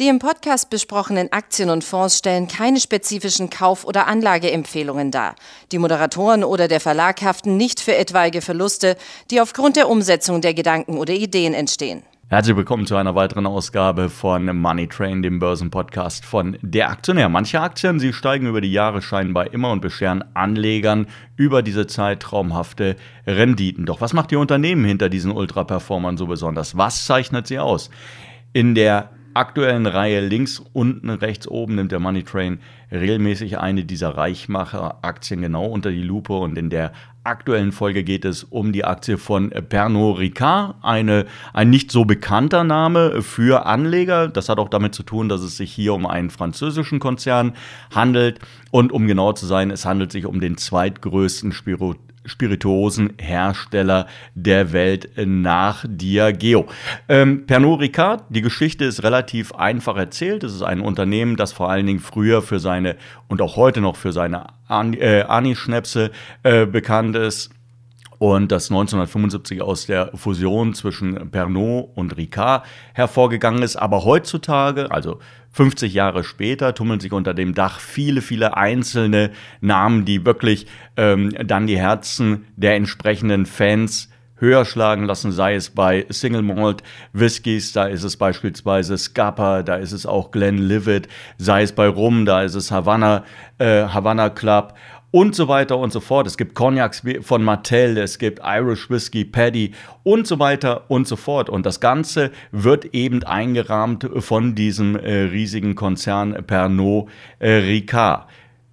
Die im Podcast besprochenen Aktien und Fonds stellen keine spezifischen Kauf- oder Anlageempfehlungen dar. Die Moderatoren oder der Verlag haften nicht für etwaige Verluste, die aufgrund der Umsetzung der Gedanken oder Ideen entstehen. Herzlich willkommen zu einer weiteren Ausgabe von Money Train, dem Börsenpodcast von der Aktionär. Manche Aktien, sie steigen über die Jahre scheinbar immer und bescheren Anlegern über diese Zeit traumhafte Renditen. Doch was macht die Unternehmen hinter diesen Ultraperformern so besonders? Was zeichnet sie aus? In der aktuellen Reihe links unten rechts oben nimmt der Money Train regelmäßig eine dieser Reichmacher-Aktien genau unter die Lupe und in der aktuellen Folge geht es um die Aktie von Pernod Ricard, eine, ein nicht so bekannter Name für Anleger. Das hat auch damit zu tun, dass es sich hier um einen französischen Konzern handelt und um genau zu sein, es handelt sich um den zweitgrößten Spiro Spirituosenhersteller der Welt nach Diageo. Ähm, Pernod Ricard, die Geschichte ist relativ einfach erzählt. Es ist ein Unternehmen, das vor allen Dingen früher für seine und auch heute noch für seine An äh, Ani-Schnäpse äh, bekannt ist und das 1975 aus der Fusion zwischen Pernod und Ricard hervorgegangen ist. Aber heutzutage, also 50 Jahre später, tummeln sich unter dem Dach viele, viele einzelne Namen, die wirklich ähm, dann die Herzen der entsprechenden Fans höher schlagen lassen, sei es bei Single Malt Whiskys, da ist es beispielsweise Scapa, da ist es auch Glenlivet, sei es bei Rum, da ist es Havana, äh, Havana Club und so weiter und so fort. Es gibt Cognacs von Martell, es gibt Irish Whiskey, Paddy und so weiter und so fort. Und das Ganze wird eben eingerahmt von diesem äh, riesigen Konzern Pernod äh, Ricard.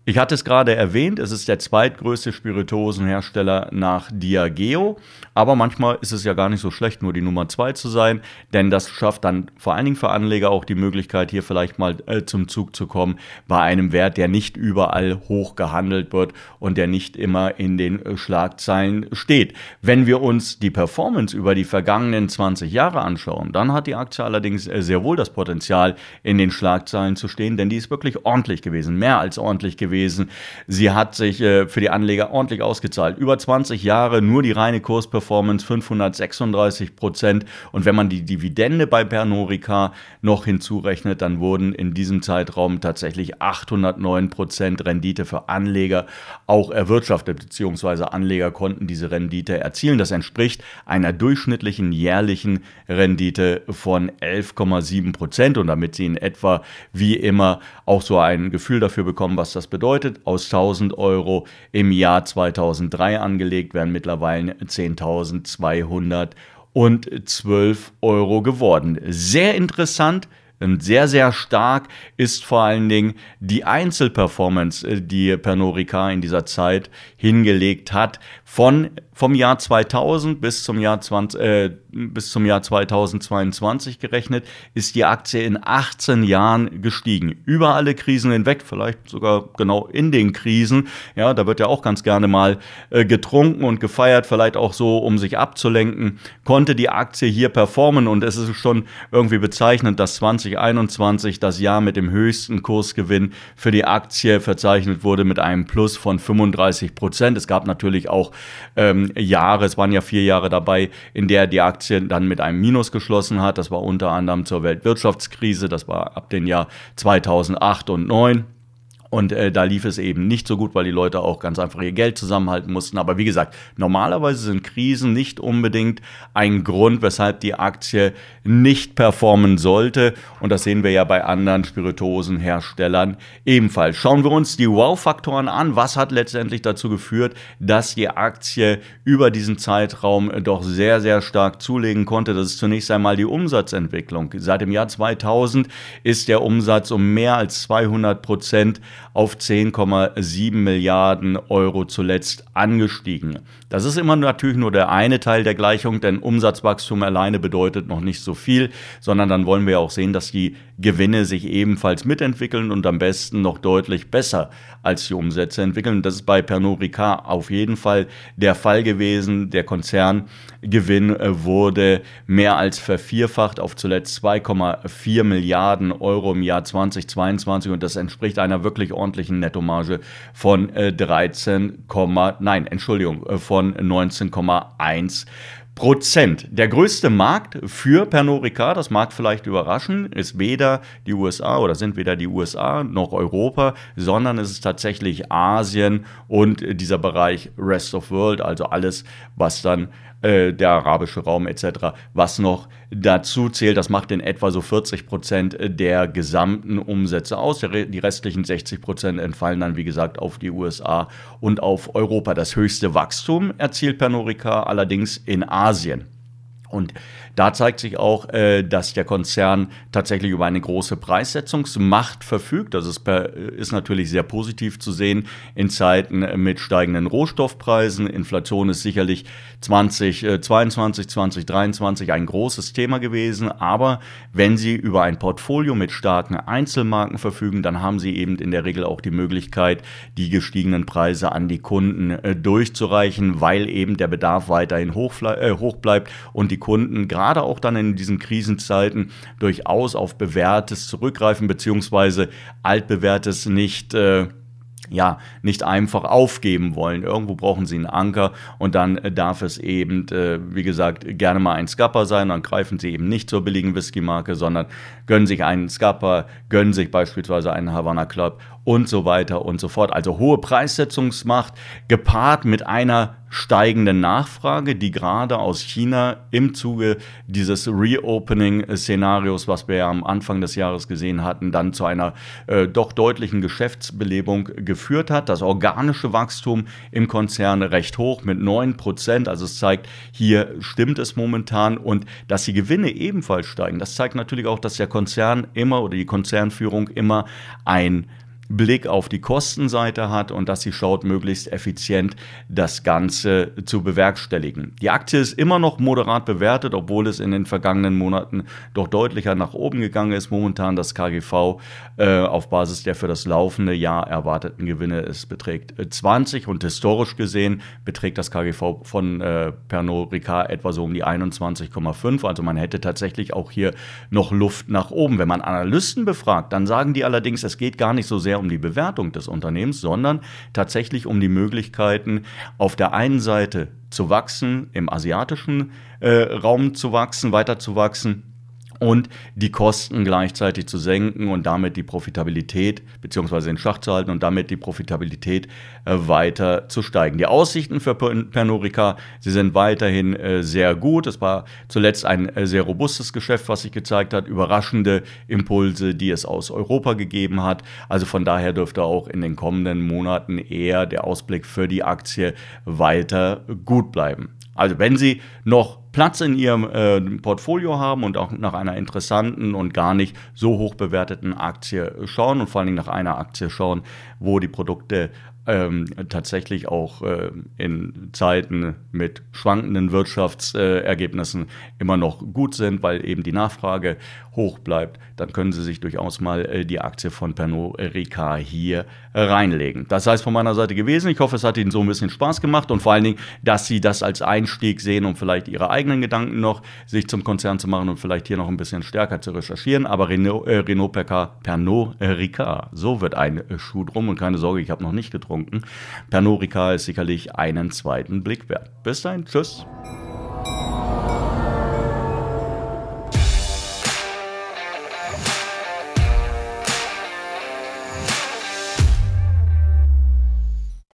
Ich hatte es gerade erwähnt, es ist der zweitgrößte Spirituosenhersteller nach Diageo, aber manchmal ist es ja gar nicht so schlecht, nur die Nummer zwei zu sein, denn das schafft dann vor allen Dingen für Anleger auch die Möglichkeit, hier vielleicht mal äh, zum Zug zu kommen bei einem Wert, der nicht überall hoch gehandelt wird und der nicht immer in den äh, Schlagzeilen steht. Wenn wir uns die Performance über die vergangenen 20 Jahre anschauen, dann hat die Aktie allerdings äh, sehr wohl das Potenzial, in den Schlagzeilen zu stehen, denn die ist wirklich ordentlich gewesen, mehr als ordentlich gewesen gewesen. Sie hat sich äh, für die Anleger ordentlich ausgezahlt. Über 20 Jahre nur die reine Kursperformance 536 Prozent. Und wenn man die Dividende bei Pernod Ricard noch hinzurechnet, dann wurden in diesem Zeitraum tatsächlich 809 Prozent Rendite für Anleger auch erwirtschaftet, beziehungsweise Anleger konnten diese Rendite erzielen. Das entspricht einer durchschnittlichen jährlichen Rendite von 11,7 Prozent. Und damit Sie in etwa wie immer auch so ein Gefühl dafür bekommen, was das bedeutet, bedeutet, aus 1000 Euro im Jahr 2003 angelegt werden mittlerweile 10.212 Euro geworden. Sehr interessant. Sehr, sehr stark ist vor allen Dingen die Einzelperformance, äh, die Pernod Ricard in dieser Zeit hingelegt hat. Von vom Jahr 2000 bis zum Jahr, 20, äh, bis zum Jahr 2022 gerechnet, ist die Aktie in 18 Jahren gestiegen. Über alle Krisen hinweg, vielleicht sogar genau in den Krisen. Ja, da wird ja auch ganz gerne mal äh, getrunken und gefeiert, vielleicht auch so, um sich abzulenken. Konnte die Aktie hier performen und es ist schon irgendwie bezeichnend, dass 2021 das Jahr mit dem höchsten Kursgewinn für die Aktie verzeichnet wurde mit einem Plus von 35 Prozent. Es gab natürlich auch ähm, Jahre, es waren ja vier Jahre dabei, in der die Aktie dann mit einem Minus geschlossen hat. Das war unter anderem zur Weltwirtschaftskrise, das war ab dem Jahr 2008 und 2009. Und äh, da lief es eben nicht so gut, weil die Leute auch ganz einfach ihr Geld zusammenhalten mussten. Aber wie gesagt, normalerweise sind Krisen nicht unbedingt ein Grund, weshalb die Aktie nicht performen sollte. Und das sehen wir ja bei anderen Spirituosenherstellern ebenfalls. Schauen wir uns die Wow-Faktoren an. Was hat letztendlich dazu geführt, dass die Aktie über diesen Zeitraum doch sehr, sehr stark zulegen konnte? Das ist zunächst einmal die Umsatzentwicklung. Seit dem Jahr 2000 ist der Umsatz um mehr als 200 Prozent auf 10,7 Milliarden Euro zuletzt angestiegen. Das ist immer natürlich nur der eine Teil der Gleichung, denn Umsatzwachstum alleine bedeutet noch nicht so viel, sondern dann wollen wir auch sehen, dass die Gewinne sich ebenfalls mitentwickeln und am besten noch deutlich besser als die Umsätze entwickeln. Das ist bei Pernod Ricard auf jeden Fall der Fall gewesen. Der Konzerngewinn äh, wurde mehr als vervierfacht auf zuletzt 2,4 Milliarden Euro im Jahr 2022 und das entspricht einer wirklich ordentlichen Nettomarge von 13, äh, nein, Entschuldigung, äh, von 19,1 Prozent. Der größte Markt für Pernod Ricard, das mag vielleicht überraschen, ist weder die USA oder sind weder die USA noch Europa, sondern es ist tatsächlich Asien und dieser Bereich Rest of World, also alles, was dann äh, der arabische Raum etc., was noch dazu zählt. Das macht in etwa so 40 Prozent der gesamten Umsätze aus. Die restlichen 60 Prozent entfallen dann, wie gesagt, auf die USA und auf Europa. Das höchste Wachstum erzielt Pernod Ricard allerdings in Asien. Und da zeigt sich auch, äh, dass der Konzern tatsächlich über eine große Preissetzungsmacht verfügt. Das ist, per, ist natürlich sehr positiv zu sehen in Zeiten mit steigenden Rohstoffpreisen. Inflation ist sicherlich 2022, 2023 ein großes Thema gewesen. Aber wenn Sie über ein Portfolio mit starken Einzelmarken verfügen, dann haben Sie eben in der Regel auch die Möglichkeit, die gestiegenen Preise an die Kunden äh, durchzureichen, weil eben der Bedarf weiterhin hoch, äh, hoch bleibt und die Kunden gerade gerade auch dann in diesen Krisenzeiten durchaus auf Bewährtes zurückgreifen, beziehungsweise altbewährtes nicht. Äh, ja, nicht einfach aufgeben wollen. Irgendwo brauchen sie einen Anker und dann darf es eben, äh, wie gesagt, gerne mal ein Scupper sein. Dann greifen sie eben nicht zur billigen Whisky-Marke, sondern gönnen sich einen Scupper, gönnen sich beispielsweise einen Havana Club und so weiter und so fort. Also hohe Preissetzungsmacht gepaart mit einer steigenden Nachfrage, die gerade aus China im Zuge dieses Reopening-Szenarios, was wir ja am Anfang des Jahres gesehen hatten, dann zu einer äh, doch deutlichen Geschäftsbelebung geführt hat. Das organische Wachstum im Konzern recht hoch mit 9 Prozent. Also es zeigt, hier stimmt es momentan und dass die Gewinne ebenfalls steigen. Das zeigt natürlich auch, dass der Konzern immer oder die Konzernführung immer ein Blick auf die Kostenseite hat und dass sie schaut, möglichst effizient das Ganze zu bewerkstelligen. Die Aktie ist immer noch moderat bewertet, obwohl es in den vergangenen Monaten doch deutlicher nach oben gegangen ist. Momentan das KGV äh, auf Basis der für das laufende Jahr erwarteten Gewinne es beträgt 20 äh, und historisch gesehen beträgt das KGV von äh, Pernod Ricard etwa so um die 21,5. Also man hätte tatsächlich auch hier noch Luft nach oben. Wenn man Analysten befragt, dann sagen die allerdings, es geht gar nicht so sehr um die Bewertung des Unternehmens, sondern tatsächlich um die Möglichkeiten, auf der einen Seite zu wachsen, im asiatischen äh, Raum zu wachsen, weiter zu wachsen und die Kosten gleichzeitig zu senken und damit die Profitabilität beziehungsweise in Schach zu halten und damit die Profitabilität äh, weiter zu steigen. Die Aussichten für Pernod Ricard, sie sind weiterhin äh, sehr gut. Es war zuletzt ein äh, sehr robustes Geschäft, was sich gezeigt hat, überraschende Impulse, die es aus Europa gegeben hat. Also von daher dürfte auch in den kommenden Monaten eher der Ausblick für die Aktie weiter gut bleiben. Also wenn Sie noch Platz in Ihrem äh, Portfolio haben und auch nach einer interessanten und gar nicht so hoch bewerteten Aktie schauen und vor allen Dingen nach einer Aktie schauen, wo die Produkte ähm, tatsächlich auch äh, in Zeiten mit schwankenden Wirtschaftsergebnissen äh, immer noch gut sind, weil eben die Nachfrage hoch bleibt, dann können Sie sich durchaus mal äh, die Aktie von Pernod Ricard hier reinlegen. Das heißt von meiner Seite gewesen. Ich hoffe, es hat Ihnen so ein bisschen Spaß gemacht und vor allen Dingen, dass Sie das als Einstieg sehen, um vielleicht Ihre eigenen Gedanken noch sich zum Konzern zu machen und vielleicht hier noch ein bisschen stärker zu recherchieren. Aber Renault, äh, Renault Pernod Ricard, so wird ein Schuh drum und keine Sorge, ich habe noch nicht getrunken getrunken. Pernod Ricard ist sicherlich einen zweiten Blick wert. Bis dahin, tschüss.